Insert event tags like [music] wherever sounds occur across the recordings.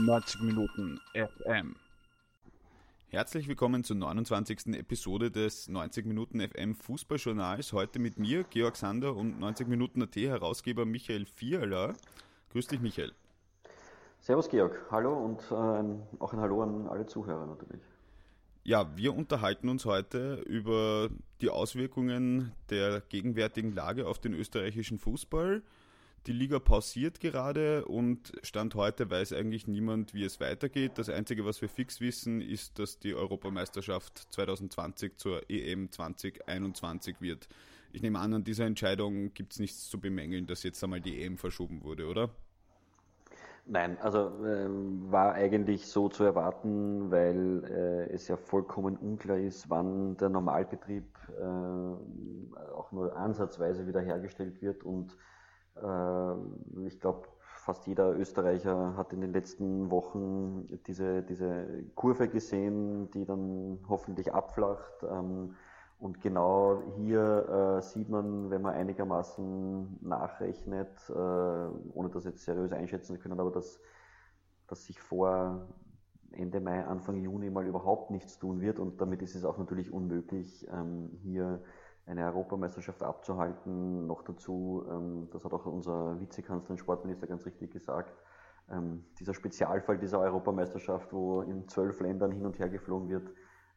90 Minuten FM. Herzlich willkommen zur 29. Episode des 90 Minuten FM Fußballjournals. Heute mit mir, Georg Sander und 90 Minuten AT Herausgeber Michael Vierler. Grüß dich, Michael. Servus, Georg. Hallo und äh, auch ein Hallo an alle Zuhörer natürlich. Ja, wir unterhalten uns heute über die Auswirkungen der gegenwärtigen Lage auf den österreichischen Fußball die Liga pausiert gerade und Stand heute weiß eigentlich niemand, wie es weitergeht. Das Einzige, was wir fix wissen, ist, dass die Europameisterschaft 2020 zur EM 2021 wird. Ich nehme an, an dieser Entscheidung gibt es nichts zu bemängeln, dass jetzt einmal die EM verschoben wurde, oder? Nein, also äh, war eigentlich so zu erwarten, weil äh, es ja vollkommen unklar ist, wann der Normalbetrieb äh, auch nur ansatzweise wiederhergestellt wird und ich glaube, fast jeder Österreicher hat in den letzten Wochen diese, diese Kurve gesehen, die dann hoffentlich abflacht. Ähm, und genau hier äh, sieht man, wenn man einigermaßen nachrechnet, äh, ohne das jetzt seriös einschätzen zu können, aber dass, dass sich vor Ende Mai, Anfang Juni mal überhaupt nichts tun wird. Und damit ist es auch natürlich unmöglich, ähm, hier eine Europameisterschaft abzuhalten. Noch dazu, ähm, das hat auch unser Vizekanzler und Sportminister ganz richtig gesagt, ähm, dieser Spezialfall dieser Europameisterschaft, wo in zwölf Ländern hin und her geflogen wird,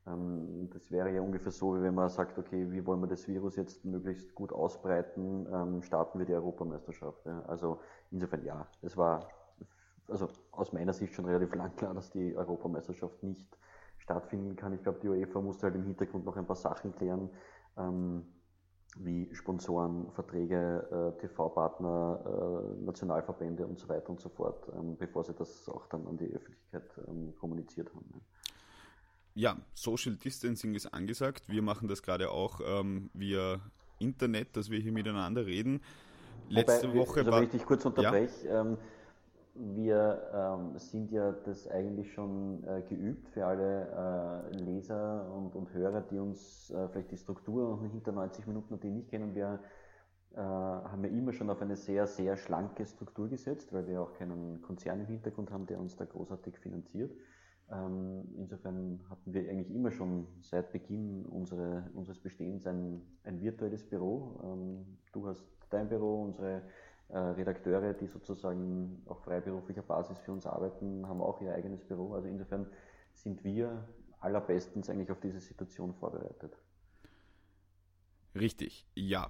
ähm, das wäre ja ungefähr so, wie wenn man sagt, okay, wie wollen wir das Virus jetzt möglichst gut ausbreiten, starten wir die Europameisterschaft. Also insofern ja, es war also aus meiner Sicht schon relativ lang klar, dass die Europameisterschaft nicht stattfinden kann. Ich glaube, die UEFA musste halt im Hintergrund noch ein paar Sachen klären, ähm, wie Sponsoren, Verträge, äh, TV-Partner, äh, Nationalverbände und so weiter und so fort, ähm, bevor sie das auch dann an die Öffentlichkeit ähm, kommuniziert haben. Ja. ja, Social Distancing ist angesagt. Wir machen das gerade auch ähm, via Internet, dass wir hier miteinander reden. Letzte Wobei, Woche also war. Wenn ich dich kurz unterbreche, ja? Ähm, wir ähm, sind ja das eigentlich schon äh, geübt für alle äh, Leser und, und, Hörer, die uns äh, vielleicht die Struktur hinter 90 Minuten die nicht kennen. Wir äh, haben ja immer schon auf eine sehr, sehr schlanke Struktur gesetzt, weil wir auch keinen Konzern im Hintergrund haben, der uns da großartig finanziert. Ähm, insofern hatten wir eigentlich immer schon seit Beginn unsere, unseres Bestehens ein, ein virtuelles Büro. Ähm, du hast dein Büro, unsere Redakteure, die sozusagen auf freiberuflicher Basis für uns arbeiten, haben auch ihr eigenes Büro. Also insofern sind wir allerbestens eigentlich auf diese Situation vorbereitet. Richtig, ja.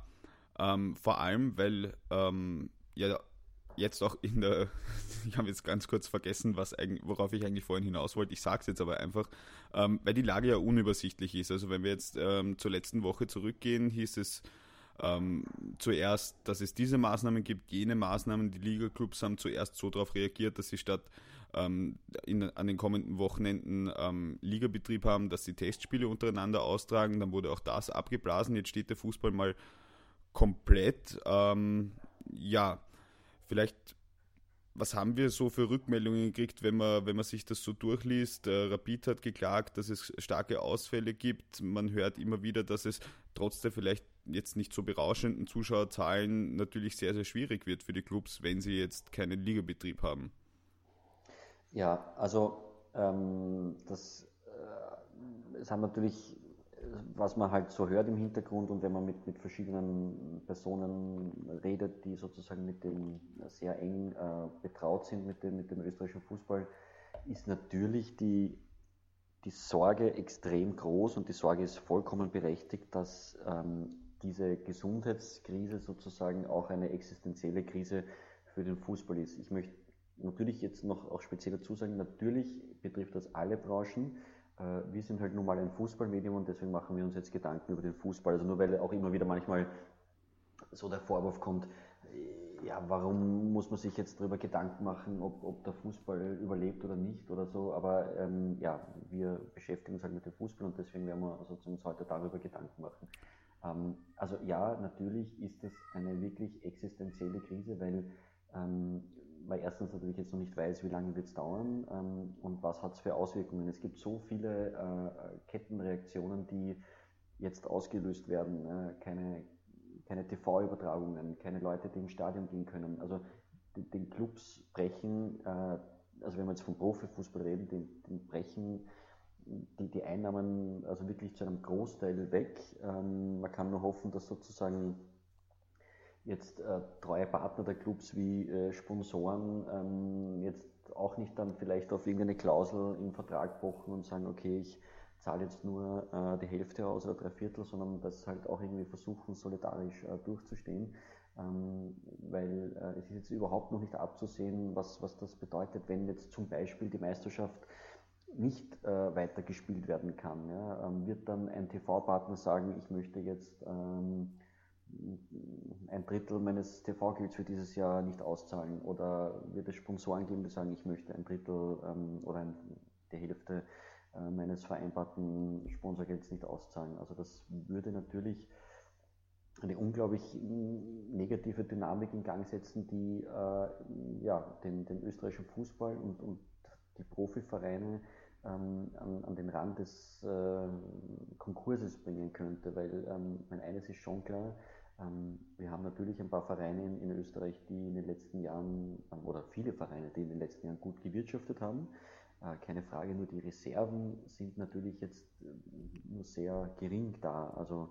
Ähm, vor allem, weil ähm, ja jetzt auch in der, [laughs] ich habe jetzt ganz kurz vergessen, was worauf ich eigentlich vorhin hinaus wollte. Ich sage es jetzt aber einfach, ähm, weil die Lage ja unübersichtlich ist. Also wenn wir jetzt ähm, zur letzten Woche zurückgehen, hieß es ähm, zuerst, dass es diese Maßnahmen gibt, jene Maßnahmen. Die Liga-Clubs haben zuerst so darauf reagiert, dass sie statt ähm, in, an den kommenden Wochenenden ähm, Ligabetrieb haben, dass sie Testspiele untereinander austragen. Dann wurde auch das abgeblasen. Jetzt steht der Fußball mal komplett. Ähm, ja, vielleicht was haben wir so für Rückmeldungen gekriegt, wenn man, wenn man sich das so durchliest? Äh, Rapid hat geklagt, dass es starke Ausfälle gibt. Man hört immer wieder, dass es trotz der vielleicht jetzt nicht so berauschenden Zuschauerzahlen natürlich sehr, sehr schwierig wird für die Clubs, wenn sie jetzt keinen Ligabetrieb haben. Ja, also ähm, das, äh, das haben natürlich, was man halt so hört im Hintergrund und wenn man mit, mit verschiedenen Personen redet, die sozusagen mit dem sehr eng äh, betraut sind mit dem, mit dem österreichischen Fußball, ist natürlich die die Sorge extrem groß und die Sorge ist vollkommen berechtigt, dass ähm, diese Gesundheitskrise sozusagen auch eine existenzielle Krise für den Fußball ist. Ich möchte natürlich jetzt noch auch speziell dazu sagen, natürlich betrifft das alle Branchen. Äh, wir sind halt nun mal ein Fußballmedium und deswegen machen wir uns jetzt Gedanken über den Fußball. Also nur weil auch immer wieder manchmal so der Vorwurf kommt, äh, ja, warum muss man sich jetzt darüber Gedanken machen, ob, ob der Fußball überlebt oder nicht oder so. Aber ähm, ja, wir beschäftigen uns halt mit dem Fußball und deswegen werden wir also uns heute darüber Gedanken machen. Ähm, also ja, natürlich ist es eine wirklich existenzielle Krise, weil ähm, weil erstens natürlich jetzt noch nicht weiß, wie lange wird es dauern ähm, und was hat es für Auswirkungen. Es gibt so viele äh, Kettenreaktionen, die jetzt ausgelöst werden. Äh, keine, keine TV-Übertragungen, keine Leute, die ins Stadion gehen können. Also die, den Clubs brechen äh, also wenn wir jetzt vom Profifußball reden, den, den brechen die, die Einnahmen also wirklich zu einem Großteil weg. Ähm, man kann nur hoffen, dass sozusagen jetzt äh, treue Partner der Clubs wie äh, Sponsoren ähm, jetzt auch nicht dann vielleicht auf irgendeine Klausel im Vertrag pochen und sagen, okay, ich zahle jetzt nur äh, die Hälfte aus oder drei Viertel, sondern das halt auch irgendwie versuchen, solidarisch äh, durchzustehen. Ähm, weil äh, es ist jetzt überhaupt noch nicht abzusehen, was, was das bedeutet, wenn jetzt zum Beispiel die Meisterschaft nicht äh, weitergespielt werden kann. Ja? Ähm, wird dann ein TV-Partner sagen, ich möchte jetzt ähm, ein Drittel meines TV-Gelds für dieses Jahr nicht auszahlen? Oder wird es Sponsoren geben, die sagen, ich möchte ein Drittel ähm, oder ein, die Hälfte äh, meines vereinbarten Sponsorgelds nicht auszahlen? Also das würde natürlich eine unglaublich negative Dynamik in Gang setzen, die äh, ja, den, den österreichischen Fußball und, und die Profivereine ähm, an, an, den Rand des äh, Konkurses bringen könnte, weil ähm, eines ist schon klar, wir haben natürlich ein paar Vereine in, Österreich, die in den letzten Jahren, ähm, oder viele Vereine, die in den letzten Jahren gut gewirtschaftet haben. Äh, keine Frage, nur die Reserven sind natürlich jetzt äh, nur sehr gering da. Also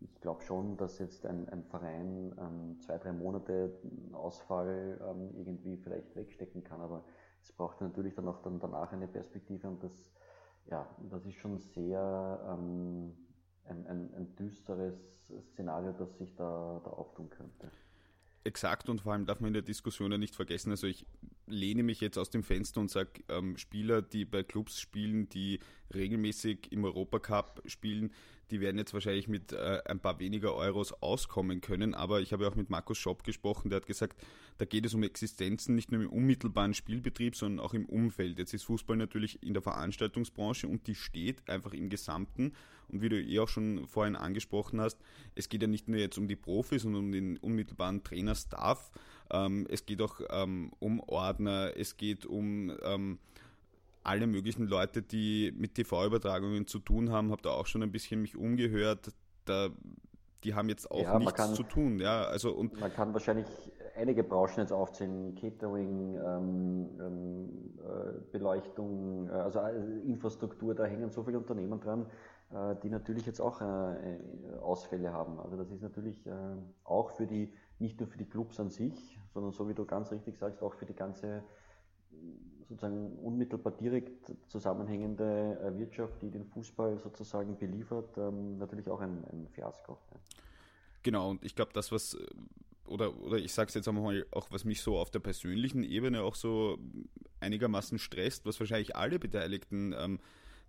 ich glaube schon, dass jetzt ein, ein Verein ähm, zwei, drei Monate Ausfall ähm, irgendwie vielleicht wegstecken kann, aber es braucht natürlich dann auch dann danach eine Perspektive und das, ja, das ist schon sehr ähm, ein, ein, ein düsteres Szenario, das sich da, da auftun könnte. Exakt und vor allem darf man in der Diskussion ja nicht vergessen, also ich lehne mich jetzt aus dem Fenster und sage, ähm, Spieler, die bei Clubs spielen, die regelmäßig im Europacup spielen, die werden jetzt wahrscheinlich mit äh, ein paar weniger Euros auskommen können. Aber ich habe auch mit Markus Schopp gesprochen, der hat gesagt, da geht es um Existenzen, nicht nur im unmittelbaren Spielbetrieb, sondern auch im Umfeld. Jetzt ist Fußball natürlich in der Veranstaltungsbranche und die steht einfach im Gesamten. Und wie du eh auch schon vorhin angesprochen hast, es geht ja nicht nur jetzt um die Profis und um den unmittelbaren Trainerstaff, ähm, es geht auch ähm, um Ordner, es geht um ähm, alle möglichen Leute, die mit TV-Übertragungen zu tun haben, habe da auch schon ein bisschen mich umgehört. Da, die haben jetzt auch ja, nichts kann, zu tun. Ja, also und man kann wahrscheinlich einige Branchen jetzt aufzählen, Catering, ähm, ähm, äh, Beleuchtung, äh, also Infrastruktur, da hängen so viele Unternehmen dran, äh, die natürlich jetzt auch äh, Ausfälle haben. Also das ist natürlich äh, auch für die, nicht nur für die Clubs an sich, sondern so wie du ganz richtig sagst, auch für die ganze sozusagen unmittelbar direkt zusammenhängende äh, Wirtschaft, die den Fußball sozusagen beliefert, ähm, natürlich auch ein, ein Fiasko. Genau, und ich glaube, das, was, äh, oder, oder ich sage es jetzt einmal, auch was mich so auf der persönlichen Ebene auch so einigermaßen stresst, was wahrscheinlich alle Beteiligten ähm,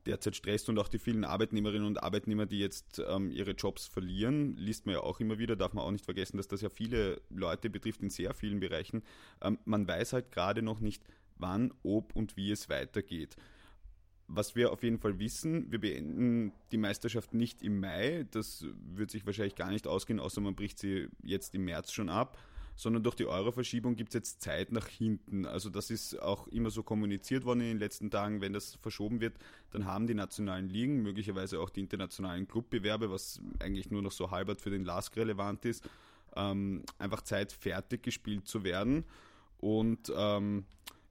derzeit stresst und auch die vielen Arbeitnehmerinnen und Arbeitnehmer, die jetzt ähm, ihre Jobs verlieren, liest man ja auch immer wieder, darf man auch nicht vergessen, dass das ja viele Leute betrifft in sehr vielen Bereichen. Ähm, man weiß halt gerade noch nicht, wann, ob und wie es weitergeht. Was wir auf jeden Fall wissen, wir beenden die Meisterschaft nicht im Mai, das wird sich wahrscheinlich gar nicht ausgehen, außer man bricht sie jetzt im März schon ab, sondern durch die Euro-Verschiebung gibt es jetzt Zeit nach hinten. Also das ist auch immer so kommuniziert worden in den letzten Tagen, wenn das verschoben wird, dann haben die nationalen Ligen, möglicherweise auch die internationalen Clubbewerbe, was eigentlich nur noch so halbert für den LASK relevant ist, ähm, einfach Zeit, fertig gespielt zu werden. Und ähm,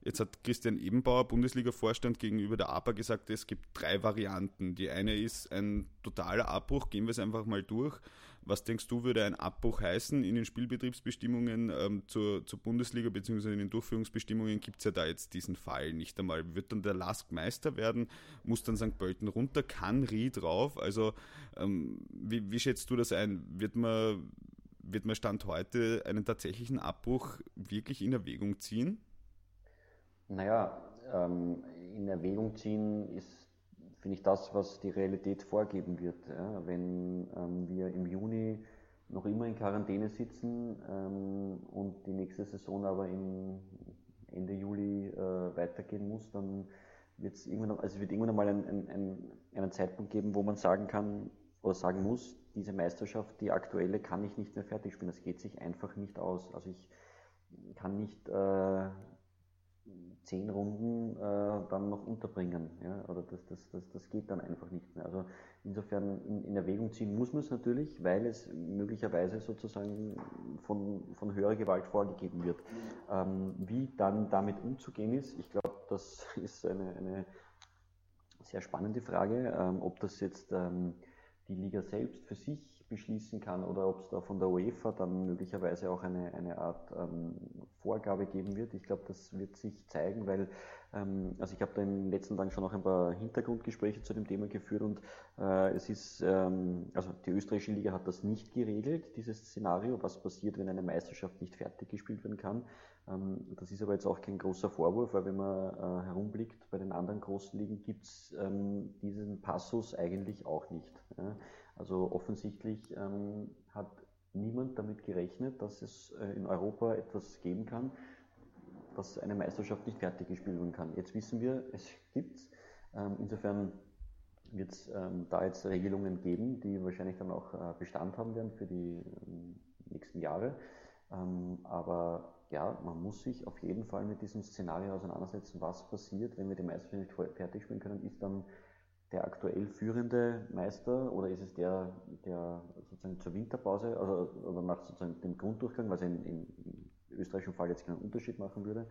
Jetzt hat Christian Ebenbauer, Bundesliga-Vorstand, gegenüber der APA gesagt, es gibt drei Varianten. Die eine ist ein totaler Abbruch, gehen wir es einfach mal durch. Was denkst du, würde ein Abbruch heißen in den Spielbetriebsbestimmungen ähm, zur, zur, Bundesliga bzw. in den Durchführungsbestimmungen gibt es ja da jetzt diesen Fall nicht einmal. Wird dann der Lask Meister werden? Muss dann St. Pölten runter? Kann Rie drauf? Also ähm, wie, wie schätzt du das ein? Wird man, wird man Stand heute einen tatsächlichen Abbruch wirklich in Erwägung ziehen? Naja, ähm, in Erwägung ziehen ist, finde ich, das, was die Realität vorgeben wird. Ja? Wenn ähm, wir im Juni noch immer in Quarantäne sitzen ähm, und die nächste Saison aber im Ende Juli äh, weitergehen muss, dann wird es irgendwann, also wird irgendwann einmal ein, ein, ein, einen Zeitpunkt geben, wo man sagen kann oder sagen muss, diese Meisterschaft, die aktuelle, kann ich nicht mehr fertig spielen. Das geht sich einfach nicht aus. Also ich kann nicht äh, zehn Runden äh, dann noch unterbringen. Ja? Oder das, das, das, das geht dann einfach nicht mehr. Also insofern in, in Erwägung ziehen muss man es natürlich, weil es möglicherweise sozusagen von, von höherer Gewalt vorgegeben wird. Ähm, wie dann damit umzugehen ist, ich glaube, das [laughs] ist eine, eine sehr spannende Frage, ähm, ob das jetzt ähm, die Liga selbst für sich beschließen kann oder ob es da von der UEFA dann möglicherweise auch eine, eine Art ähm, Vorgabe geben wird. Ich glaube, das wird sich zeigen, weil ähm, also ich habe da in den letzten Tagen schon noch ein paar Hintergrundgespräche zu dem Thema geführt und äh, es ist, ähm, also die österreichische Liga hat das nicht geregelt, dieses Szenario, was passiert, wenn eine Meisterschaft nicht fertig gespielt werden kann. Ähm, das ist aber jetzt auch kein großer Vorwurf, weil wenn man äh, herumblickt, bei den anderen großen Ligen gibt es ähm, diesen Passus eigentlich auch nicht. Ja. Also offensichtlich ähm, hat niemand damit gerechnet, dass es äh, in Europa etwas geben kann, dass eine Meisterschaft nicht fertig gespielt werden kann. Jetzt wissen wir, es gibt's. Ähm, insofern wird es ähm, da jetzt Regelungen geben, die wahrscheinlich dann auch äh, Bestand haben werden für die ähm, nächsten Jahre. Aber ja, man muss sich auf jeden Fall mit diesem Szenario auseinandersetzen, was passiert, wenn wir die Meisterschaft nicht fertig spielen können, ist dann der aktuell führende Meister oder ist es der, der sozusagen zur Winterpause also, oder nach sozusagen dem Grunddurchgang, was in, in, im österreichischen Fall jetzt keinen Unterschied machen würde,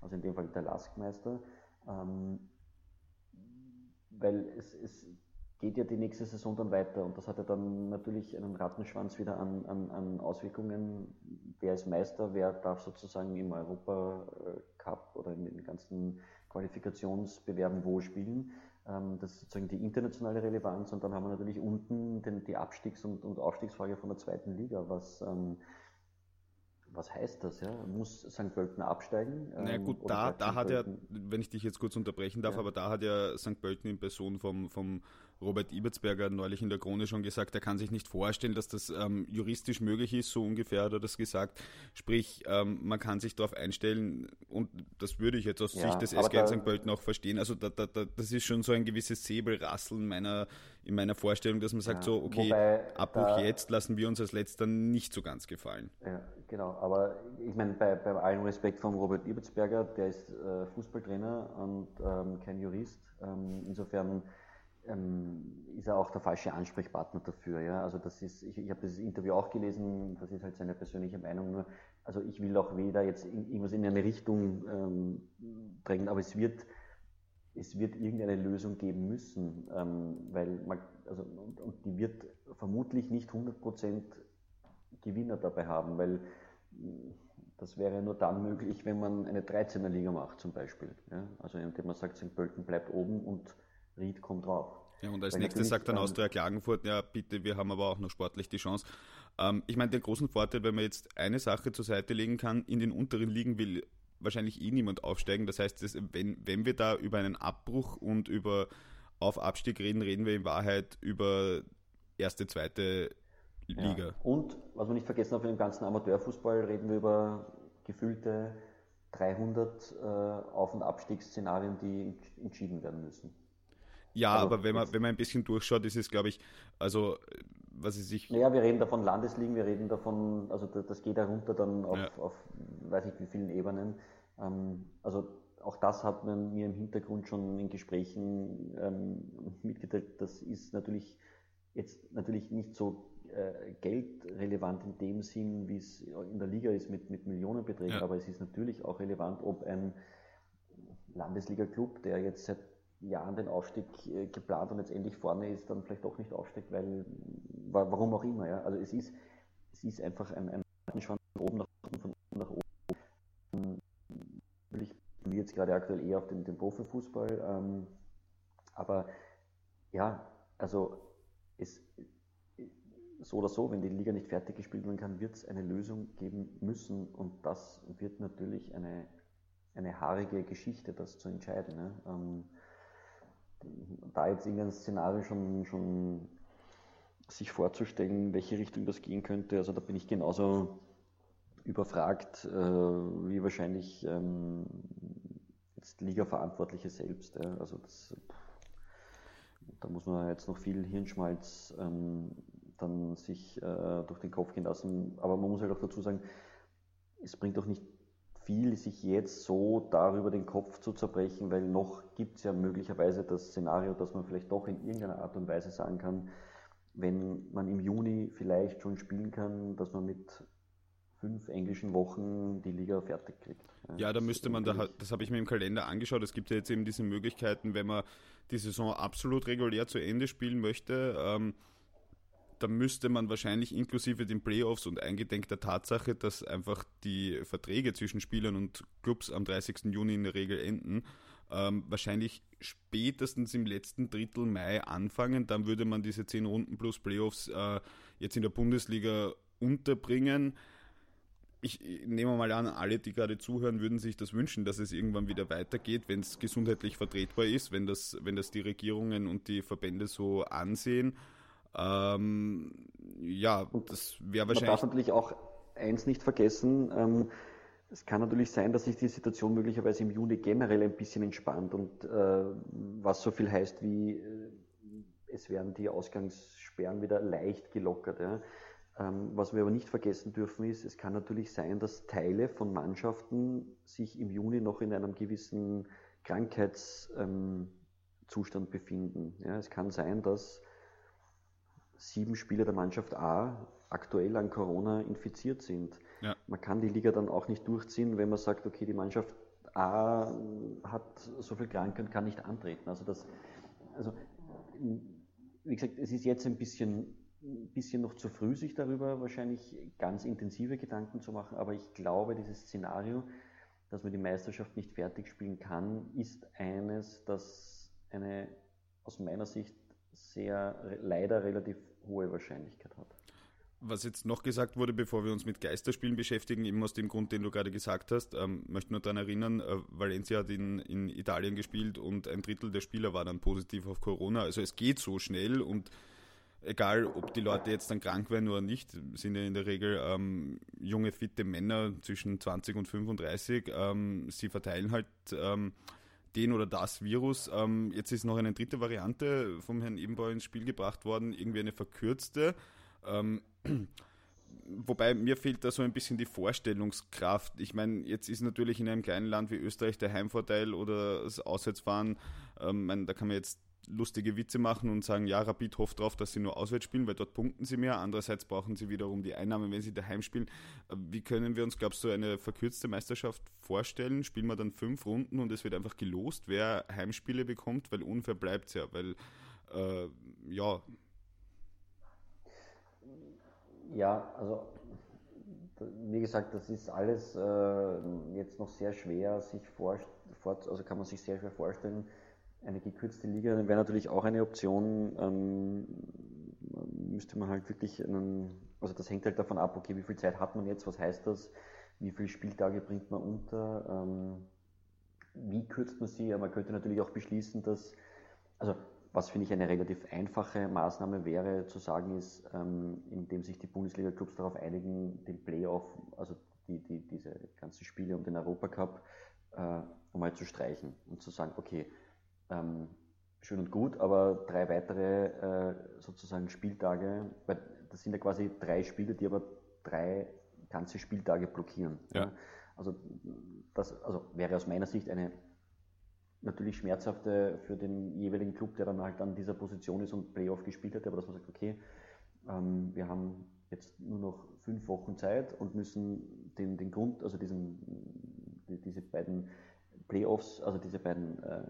also in dem Fall der Laskmeister, ähm, weil es, es geht ja die nächste Saison dann weiter und das hat ja dann natürlich einen Rattenschwanz wieder an, an, an Auswirkungen. Wer ist Meister, wer darf sozusagen im Europa Cup oder in den ganzen Qualifikationsbewerben wo spielen. Ähm, das ist sozusagen die internationale Relevanz und dann haben wir natürlich unten den, die Abstiegs- und, und Aufstiegsfrage von der zweiten Liga, was ähm, was heißt das? Ja? Muss St. Pölten absteigen? Na naja, gut, da, da hat ja, wenn ich dich jetzt kurz unterbrechen darf, ja. aber da hat ja St. Pölten in Person vom, vom Robert Ibertsberger neulich in der Krone schon gesagt, er kann sich nicht vorstellen, dass das ähm, juristisch möglich ist, so ungefähr hat er das gesagt. Sprich, ähm, man kann sich darauf einstellen und das würde ich jetzt aus ja, Sicht des SG St. Pölten auch verstehen. Also da, da, da, das ist schon so ein gewisses Säbelrasseln meiner, in meiner Vorstellung, dass man sagt ja, so, okay, wobei, Abbruch jetzt lassen wir uns als letzter nicht so ganz gefallen. Ja, genau, aber ich meine, bei, bei allem Respekt von Robert Ibertsberger, der ist äh, Fußballtrainer und ähm, kein Jurist. Ähm, insofern ähm, ist er auch der falsche Ansprechpartner dafür. Ja? Also das ist, ich, ich habe das Interview auch gelesen, das ist halt seine persönliche Meinung nur. Also ich will auch weder jetzt irgendwas in eine Richtung ähm, drängen, aber es wird, es wird irgendeine Lösung geben müssen, ähm, weil man, also, und, und, die wird vermutlich nicht 100% Gewinner dabei haben, weil das wäre nur dann möglich, wenn man eine 13er Liga macht zum Beispiel. Ja? Also indem man sagt, St. Pölten bleibt oben und Ried kommt drauf. Ja, und als Weil nächstes sagt dann ähm, Austria Klagenfurt, ja bitte, wir haben aber auch noch sportlich die Chance. Ähm, ich meine, den großen Vorteil, wenn man jetzt eine Sache zur Seite legen kann, in den unteren Ligen will wahrscheinlich eh niemand aufsteigen. Das heißt, das, wenn, wenn wir da über einen Abbruch und über auf Abstieg reden, reden wir in Wahrheit über erste, zweite Liga. Ja. Und, was wir nicht vergessen für den ganzen Amateurfußball reden wir über gefühlte 300 äh, Auf- und Abstiegsszenarien, die entschieden werden müssen. Ja, also, aber wenn man, wenn man ein bisschen durchschaut, ist es, glaube ich, also was ist ich. Naja, wir reden davon Landesligen, wir reden davon, also das geht da runter dann auf, ja. auf weiß ich wie vielen Ebenen. Ähm, also auch das hat man mir im Hintergrund schon in Gesprächen ähm, mitgeteilt. Das ist natürlich jetzt natürlich nicht so äh, geldrelevant in dem Sinn, wie es in der Liga ist mit, mit Millionenbeträgen, ja. aber es ist natürlich auch relevant, ob ein Landesliga-Club, der jetzt seit Jahren den Aufstieg äh, geplant und jetzt endlich vorne ist, dann vielleicht doch nicht aufsteigt, weil, warum auch immer. Ja? Also es ist, es ist einfach ein, ein Schwanz von oben nach unten, von unten nach oben. Ich bin jetzt gerade aktuell eher auf den, den Profifußball, ähm, aber ja, also es, so oder so, wenn die Liga nicht fertig gespielt werden kann, wird es eine Lösung geben müssen und das wird natürlich eine, eine haarige Geschichte, das zu entscheiden. Ne? Ähm, da jetzt irgendein Szenario schon, schon sich vorzustellen, welche Richtung das gehen könnte, also da bin ich genauso überfragt, äh, wie wahrscheinlich ähm, jetzt Liga-Verantwortliche selbst. Ja. Also das, da muss man jetzt noch viel Hirnschmalz ähm, dann sich äh, durch den Kopf gehen lassen. Aber man muss halt auch dazu sagen, es bringt auch nicht viel, sich jetzt so darüber den Kopf zu zerbrechen, weil noch gibt es ja möglicherweise das Szenario, dass man vielleicht doch in irgendeiner Art und Weise sagen kann, wenn man im Juni vielleicht schon spielen kann, dass man mit fünf englischen Wochen die Liga fertig kriegt. Ja, da müsste man, da, das habe ich mir im Kalender angeschaut, es gibt ja jetzt eben diese Möglichkeiten, wenn man die Saison absolut regulär zu Ende spielen möchte, ähm, da müsste man wahrscheinlich inklusive den Playoffs und eingedenk der Tatsache, dass einfach die Verträge zwischen Spielern und Clubs am 30. Juni in der Regel enden, ähm, wahrscheinlich spätestens im letzten Drittel Mai anfangen. Dann würde man diese 10 Runden plus Playoffs äh, jetzt in der Bundesliga unterbringen. Ich nehme mal an, alle, die gerade zuhören, würden sich das wünschen, dass es irgendwann wieder weitergeht, wenn es gesundheitlich vertretbar ist, wenn das, wenn das die Regierungen und die Verbände so ansehen. Ähm, ja, das wäre wahrscheinlich. Man darf natürlich auch eins nicht vergessen. Ähm, es kann natürlich sein, dass sich die Situation möglicherweise im Juni generell ein bisschen entspannt und äh, was so viel heißt wie äh, es werden die Ausgangssperren wieder leicht gelockert. Ja. Ähm, was wir aber nicht vergessen dürfen ist, es kann natürlich sein, dass Teile von Mannschaften sich im Juni noch in einem gewissen Krankheitszustand ähm, befinden. Ja, es kann sein, dass sieben Spieler der Mannschaft A aktuell an Corona infiziert sind. Ja. Man kann die Liga dann auch nicht durchziehen, wenn man sagt, okay, die Mannschaft A hat so viel Kranke und kann nicht antreten. Also das, also wie gesagt, es ist jetzt ein bisschen, ein bisschen noch zu früh, sich darüber wahrscheinlich ganz intensive Gedanken zu machen, aber ich glaube, dieses Szenario, dass man die Meisterschaft nicht fertig spielen kann, ist eines, das eine aus meiner Sicht sehr leider relativ hohe Wahrscheinlichkeit hat. Was jetzt noch gesagt wurde, bevor wir uns mit Geisterspielen beschäftigen, eben aus dem Grund, den du gerade gesagt hast, ähm, möchte nur daran erinnern, äh, Valencia hat in, in Italien gespielt und ein Drittel der Spieler war dann positiv auf Corona. Also es geht so schnell und egal, ob die Leute jetzt dann krank werden oder nicht, sind ja in der Regel ähm, junge, fitte Männer zwischen 20 und 35. Ähm, sie verteilen halt ähm, den oder das Virus. Ähm, jetzt ist noch eine dritte Variante vom Herrn Ebenbauer ins Spiel gebracht worden, irgendwie eine verkürzte. Ähm, [clears throat] wobei mir fehlt da so ein bisschen die Vorstellungskraft. Ich meine, jetzt ist natürlich in einem kleinen Land wie Österreich der Heimvorteil oder das Auswärtsfahren, ähm, da kann man jetzt lustige Witze machen und sagen, ja, Rapid hofft darauf, dass sie nur auswärts spielen, weil dort punkten sie mehr. Andererseits brauchen sie wiederum die Einnahmen, wenn sie daheim spielen. Äh, wie können wir uns, glaubst du, eine verkürzte Meisterschaft vorstellen? Spielen wir dann fünf Runden und es wird einfach gelost, wer Heimspiele bekommt, weil unfair bleibt es ja, weil, äh, ja. Ja, also wie gesagt, das ist alles äh, jetzt noch sehr schwer, sich vor, also kann man sich sehr schwer vorstellen, eine gekürzte Liga wäre natürlich auch eine Option. Ähm, müsste man halt wirklich, einen, also das hängt halt davon ab, okay, wie viel Zeit hat man jetzt, was heißt das, wie viele Spieltage bringt man unter, ähm, wie kürzt man sie, aber man könnte natürlich auch beschließen, dass, also was finde ich eine relativ einfache Maßnahme wäre, zu sagen ist, ähm, indem sich die Bundesliga-Clubs darauf einigen, den Playoff, also die, die, diese ganzen Spiele um den Europacup, äh, einmal zu streichen und zu sagen, okay, ähm, schön und gut, aber drei weitere äh, sozusagen Spieltage, weil das sind ja quasi drei Spiele, die aber drei ganze Spieltage blockieren. Ja. Ja. Also das also wäre aus meiner Sicht eine natürlich schmerzhafte für den jeweiligen Club, der dann halt an dieser Position ist und Playoff gespielt hat, aber dass man sagt, okay, ähm, wir haben jetzt nur noch fünf Wochen Zeit und müssen den, den Grund, also diesen, die, diese beiden Playoffs, also diese beiden äh,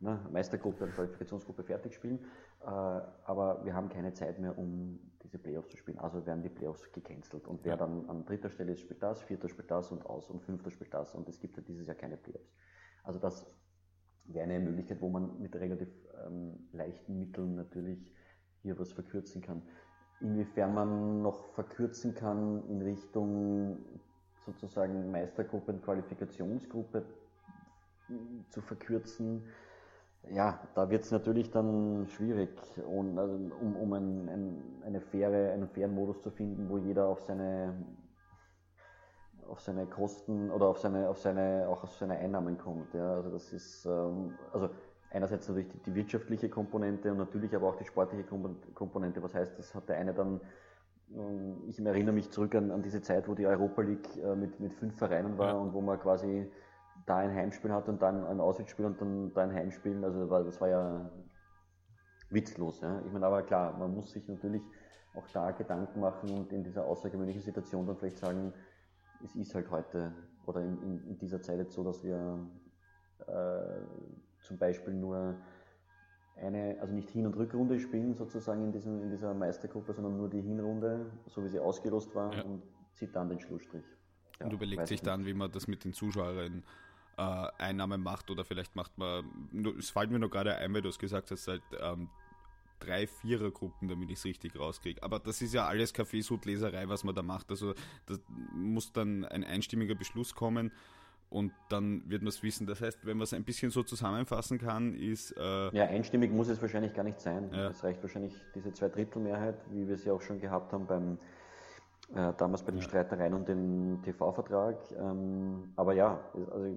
ne, Meistergruppe und Qualifikationsgruppe fertig spielen. Äh, aber wir haben keine Zeit mehr, um diese Playoffs zu spielen. Also werden die Playoffs gecancelt. Und wer dann an dritter Stelle ist, spielt das, vierter spielt das und aus und fünfter spielt das. Und es gibt ja dieses Jahr keine Playoffs. Also das wäre eine Möglichkeit, wo man mit relativ ähm, leichten Mitteln natürlich hier was verkürzen kann. Inwiefern man noch verkürzen kann in Richtung sozusagen Meistergruppe und Qualifikationsgruppe zu verkürzen, ja, da wird es natürlich dann schwierig, und, also, um, um ein, ein, eine faire, einen fairen Modus zu finden, wo jeder auf seine, auf seine Kosten oder auf seine, auf seine, auch auf seine Einnahmen kommt. Ja. Also das ist, ähm, also einerseits natürlich die, die, wirtschaftliche Komponente und natürlich aber auch die sportliche Komponente. Was heißt, das hat der eine dann ich erinnere mich zurück an, an diese Zeit, wo die Europa League äh, mit, mit fünf Vereinen war ja. und wo man quasi da ein Heimspiel hat und dann ein Auswärtsspiel und dann da ein Heimspiel. Also das war, ja witzlos. Ja. Ich meine, aber klar, man muss sich natürlich auch da Gedanken machen und in dieser außergewöhnlichen Situation dann vielleicht sagen, es ist halt heute oder in, in, in dieser Zeit jetzt so, dass wir äh, zum Beispiel nur eine, also nicht Hin- und Rückrunde spielen sozusagen in, diesem, in dieser Meistergruppe, sondern nur die Hinrunde, so wie sie ausgelost war ja. und zieht dann den Schlussstrich. Ja, und überlegt sich dann, wie man das mit den Zuschauern äh, Einnahmen macht oder vielleicht macht man, es fällt mir noch gerade ein, weil du es gesagt hast, halt ähm, drei Vierergruppen, damit ich es richtig rauskriege. Aber das ist ja alles Kaffeesudleserei, was man da macht. Also da muss dann ein einstimmiger Beschluss kommen und dann wird man es wissen. Das heißt, wenn man es ein bisschen so zusammenfassen kann, ist. Äh ja, einstimmig muss es wahrscheinlich gar nicht sein. Ja. Es reicht wahrscheinlich diese Zweidrittelmehrheit, wie wir sie auch schon gehabt haben beim äh, damals bei den ja. Streitereien und dem TV-Vertrag. Ähm, aber ja, also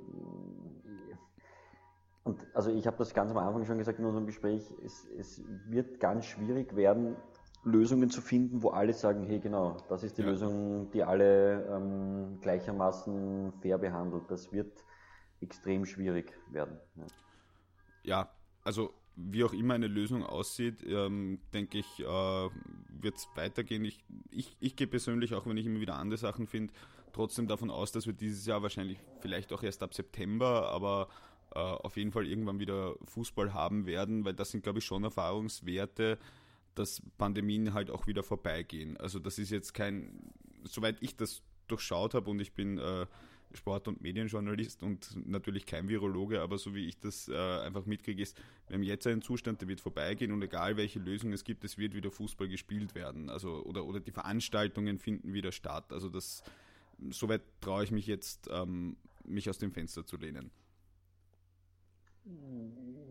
und also ich habe das ganz am Anfang schon gesagt in unserem Gespräch, es, es wird ganz schwierig werden, Lösungen zu finden, wo alle sagen, hey genau, das ist die ja. Lösung, die alle ähm, gleichermaßen fair behandelt. Das wird extrem schwierig werden. Ja, ja also wie auch immer eine Lösung aussieht, ähm, denke ich, äh, wird es weitergehen. Ich, ich, ich gehe persönlich, auch wenn ich immer wieder andere Sachen finde, trotzdem davon aus, dass wir dieses Jahr wahrscheinlich vielleicht auch erst ab September, aber äh, auf jeden Fall irgendwann wieder Fußball haben werden, weil das sind, glaube ich, schon Erfahrungswerte, dass Pandemien halt auch wieder vorbeigehen. Also das ist jetzt kein, soweit ich das durchschaut habe und ich bin äh, Sport- und Medienjournalist und natürlich kein Virologe, aber so wie ich das äh, einfach mitkriege, ist, wir haben jetzt einen Zustand, der wird vorbeigehen und egal welche Lösung es gibt, es wird wieder Fußball gespielt werden. Also oder, oder die Veranstaltungen finden wieder statt. Also das soweit traue ich mich jetzt, ähm, mich aus dem Fenster zu lehnen.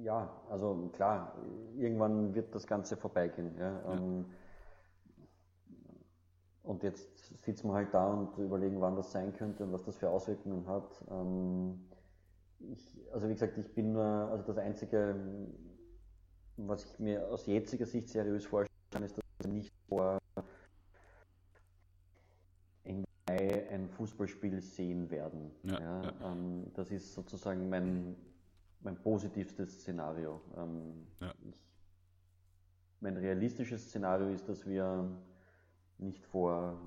Ja, also klar, irgendwann wird das Ganze vorbeigehen. Ja. ja. Ähm, und jetzt sitzen wir halt da und überlegen, wann das sein könnte und was das für Auswirkungen hat. Ähm, ich, also wie gesagt, ich bin nur, also das Einzige, was ich mir aus jetziger Sicht seriös vorstellen kann, ist, dass wir nicht vor ein Fußballspiel sehen werden. Ja, ja, ja. Ähm, das ist sozusagen mein, mein positivstes Szenario. Ähm, ich, mein realistisches Szenario ist, dass wir nicht vor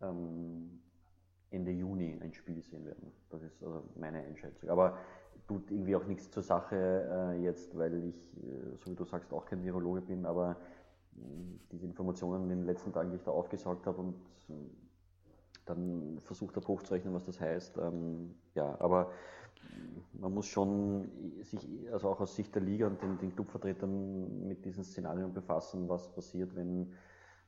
ähm, Ende Juni ein Spiel sehen werden. Das ist also meine Einschätzung. Aber tut irgendwie auch nichts zur Sache äh, jetzt, weil ich, äh, so wie du sagst, auch kein Virologe bin, aber äh, diese Informationen in den letzten Tagen, die ich da aufgesaugt habe und äh, dann versucht habe hochzurechnen, was das heißt. Ähm, ja, aber man muss schon sich, also auch aus Sicht der Liga und den, den Clubvertretern mit diesen Szenarien befassen, was passiert, wenn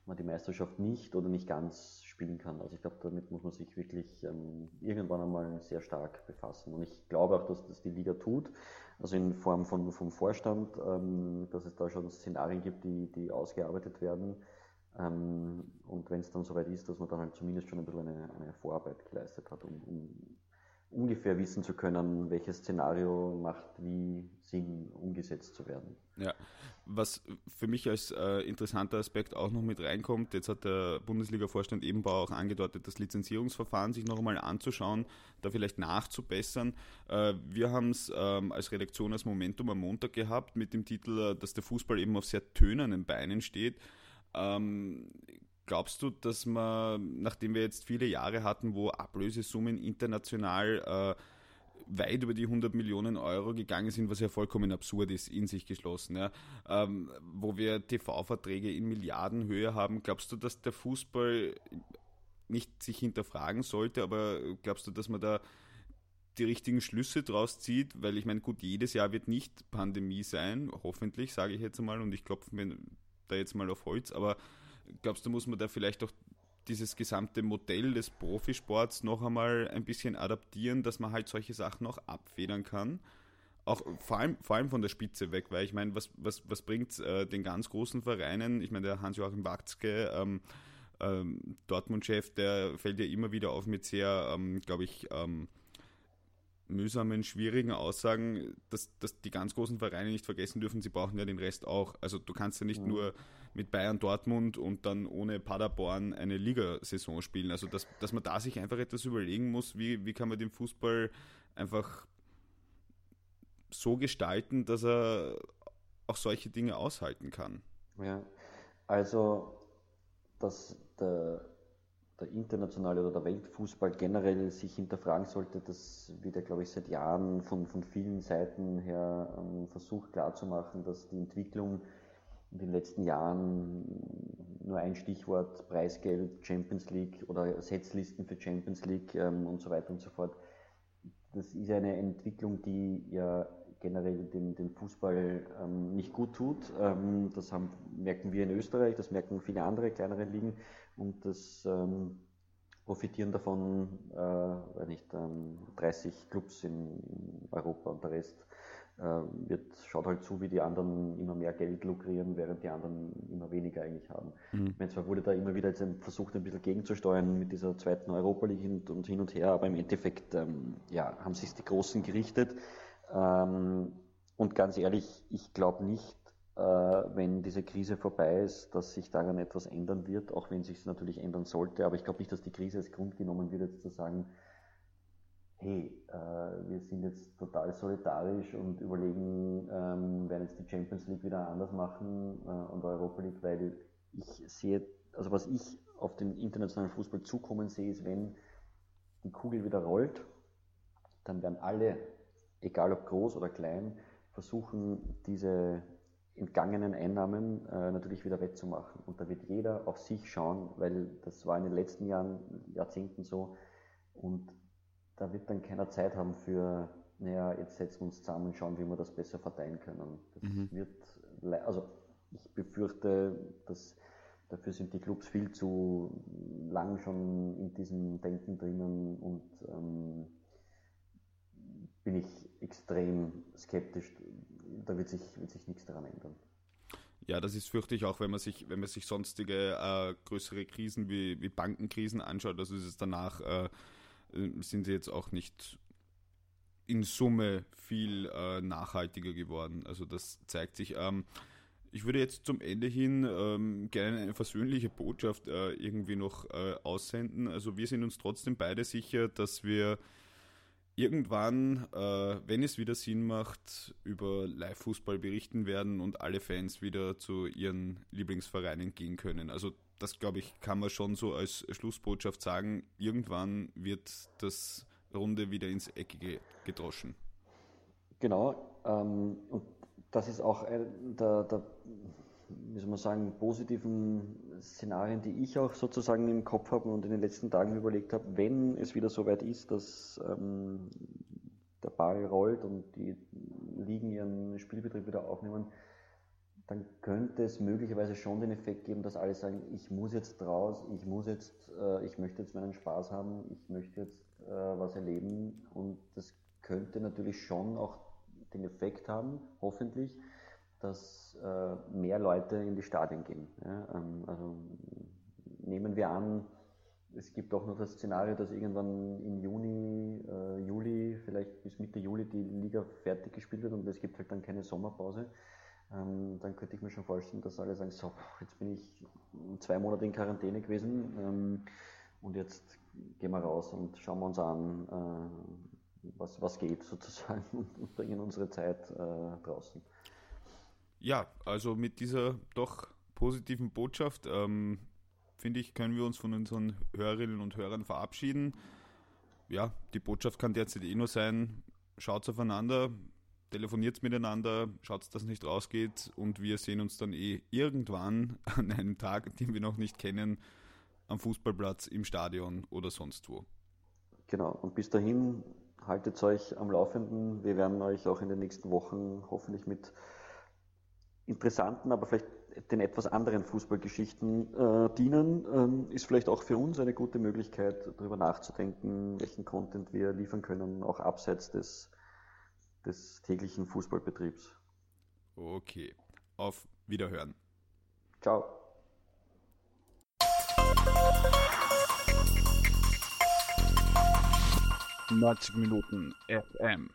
man die Meisterschaft nicht oder nicht ganz spielen kann. Also ich glaube, damit muss man sich wirklich ähm, irgendwann einmal sehr stark befassen. Und ich glaube auch, dass das die Liga tut, also in Form von, vom Vorstand, ähm, dass es da schon Szenarien gibt, die, die ausgearbeitet werden. Ähm, und wenn es dann soweit ist, dass man dann halt zumindest schon ein bisschen eine, eine Vorarbeit geleistet hat, um, um ungefähr wissen zu können, welches Szenario macht wie Sinn, umgesetzt zu werden. Ja, was für mich als äh, interessanter Aspekt auch noch mit reinkommt, jetzt hat der Bundesliga-Vorstand Ebenbau auch angedeutet, das Lizenzierungsverfahren sich noch einmal anzuschauen, da vielleicht nachzubessern. Äh, wir haben es ähm, als Redaktion als Momentum am Montag gehabt mit dem Titel, äh, dass der Fußball eben auf sehr tönernen Beinen steht. Ähm, Glaubst du, dass man, nachdem wir jetzt viele Jahre hatten, wo Ablösesummen international äh, weit über die 100 Millionen Euro gegangen sind, was ja vollkommen absurd ist, in sich geschlossen, ja, ähm, wo wir TV-Verträge in Milliardenhöhe haben, glaubst du, dass der Fußball nicht sich hinterfragen sollte, aber glaubst du, dass man da die richtigen Schlüsse draus zieht, weil ich meine, gut, jedes Jahr wird nicht Pandemie sein, hoffentlich, sage ich jetzt mal, und ich klopfe mir da jetzt mal auf Holz, aber glaubst du, muss man da vielleicht auch dieses gesamte Modell des Profisports noch einmal ein bisschen adaptieren, dass man halt solche Sachen auch abfedern kann? Auch vor allem, vor allem von der Spitze weg, weil ich meine, was, was, was bringt äh, den ganz großen Vereinen? Ich meine, der Hans-Joachim Watzke, ähm, ähm, Dortmund-Chef, der fällt ja immer wieder auf mit sehr, ähm, glaube ich, ähm, mühsamen, schwierigen Aussagen, dass, dass die ganz großen Vereine nicht vergessen dürfen, sie brauchen ja den Rest auch. Also du kannst ja nicht mhm. nur mit Bayern Dortmund und dann ohne Paderborn eine Ligasaison spielen. Also dass, dass man da sich einfach etwas überlegen muss, wie, wie kann man den Fußball einfach so gestalten, dass er auch solche Dinge aushalten kann. Ja, also dass der der internationale oder der Weltfußball generell sich hinterfragen sollte, das wird ja, glaube ich, seit Jahren von, von vielen Seiten her ähm, versucht klarzumachen, dass die Entwicklung in den letzten Jahren nur ein Stichwort Preisgeld, Champions League oder Setzlisten für Champions League ähm, und so weiter und so fort. Das ist eine Entwicklung, die ja generell den, den Fußball ähm, nicht gut tut. Ähm, das haben, merken wir in Österreich, das merken viele andere kleinere Ligen und das ähm, profitieren davon, äh, weiß nicht, 30 ähm, Clubs in, in, Europa und der Rest äh, wird, schaut halt zu, wie die anderen immer mehr Geld lukrieren, während die anderen immer weniger eigentlich haben. Mhm. Ich meine, zwar wurde da immer wieder jetzt versucht, ein bisschen gegenzusteuern mit dieser zweiten Europa League und, und hin und her, aber im Endeffekt ähm, ja, haben sich die Großen gerichtet. Ähm, und ganz ehrlich, ich glaube nicht, wenn diese Krise vorbei ist, dass sich daran etwas ändern wird, auch wenn sich es natürlich ändern sollte. Aber ich glaube nicht, dass die Krise als Grund genommen wird, jetzt zu sagen, hey, äh, wir sind jetzt total solidarisch und überlegen, ähm, werden jetzt die Champions League wieder anders machen äh, und Europa League, weil ich sehe, also was ich auf den internationalen Fußball zukommen sehe, ist, wenn die Kugel wieder rollt, dann werden alle egal ob groß oder klein, versuchen, diese entgangenen Einnahmen äh, natürlich wieder wettzumachen. Und da wird jeder auf sich schauen, weil das war in den letzten Jahren, Jahrzehnten so. Und da wird dann keiner Zeit haben für, naja, jetzt setzen wir uns zusammen und schauen, wie wir das besser verteilen können. Das mhm. wird, also ich befürchte, dass dafür sind die Clubs viel zu lang schon in diesem Denken drinnen und ähm, bin ich extrem skeptisch. Da wird sich, wird sich nichts daran ändern. Ja, das ist fürchte ich auch, wenn man sich, wenn man sich sonstige äh, größere Krisen wie, wie Bankenkrisen anschaut, also ist es danach, äh, sind sie jetzt auch nicht in Summe viel äh, nachhaltiger geworden. Also das zeigt sich. Ähm, ich würde jetzt zum Ende hin ähm, gerne eine versöhnliche Botschaft äh, irgendwie noch äh, aussenden. Also wir sind uns trotzdem beide sicher, dass wir irgendwann, äh, wenn es wieder Sinn macht, über Live-Fußball berichten werden und alle Fans wieder zu ihren Lieblingsvereinen gehen können. Also das, glaube ich, kann man schon so als Schlussbotschaft sagen. Irgendwann wird das Runde wieder ins Eckige gedroschen. Genau. Ähm, und das ist auch der, der wie soll man sagen, positiven Szenarien, die ich auch sozusagen im Kopf habe und in den letzten Tagen überlegt habe, wenn es wieder so weit ist, dass ähm, der Ball rollt und die Ligen ihren Spielbetrieb wieder aufnehmen, dann könnte es möglicherweise schon den Effekt geben, dass alle sagen, ich muss jetzt raus, ich muss jetzt, äh, ich möchte jetzt meinen Spaß haben, ich möchte jetzt äh, was erleben. Und das könnte natürlich schon auch den Effekt haben, hoffentlich, dass äh, mehr Leute in die Stadien gehen. Ja, ähm, also nehmen wir an, es gibt auch noch das Szenario, dass irgendwann im Juni, äh, Juli, vielleicht bis Mitte Juli die Liga fertig gespielt wird und es gibt halt dann keine Sommerpause. Ähm, dann könnte ich mir schon vorstellen, dass alle sagen, so, jetzt bin ich zwei Monate in Quarantäne gewesen ähm, und jetzt gehen wir raus und schauen wir uns an, äh, was, was geht sozusagen [laughs] und, bringen unsere Zeit äh, draußen. Ja, also mit dieser doch positiven Botschaft, ähm, finde ich, können wir uns von unseren Hörerinnen und Hörern verabschieden. Ja, die Botschaft kann derzeit eh nur sein, schaut aufeinander, telefoniert miteinander, schaut, dass es nicht rausgeht und wir sehen uns dann eh irgendwann [laughs] an einem Tag, den wir noch nicht kennen, am Fußballplatz, im Stadion oder sonst wo. Genau, und bis dahin haltet euch am Laufenden. Wir werden euch auch in den nächsten Wochen hoffentlich mit interessanten, aber vielleicht den etwas anderen Fußballgeschichten äh, dienen, ähm, ist vielleicht auch für uns eine gute Möglichkeit, darüber nachzudenken, welchen Content wir liefern können, auch abseits des, des täglichen Fußballbetriebs. Okay, auf Wiederhören. Ciao. 90 Minuten FM.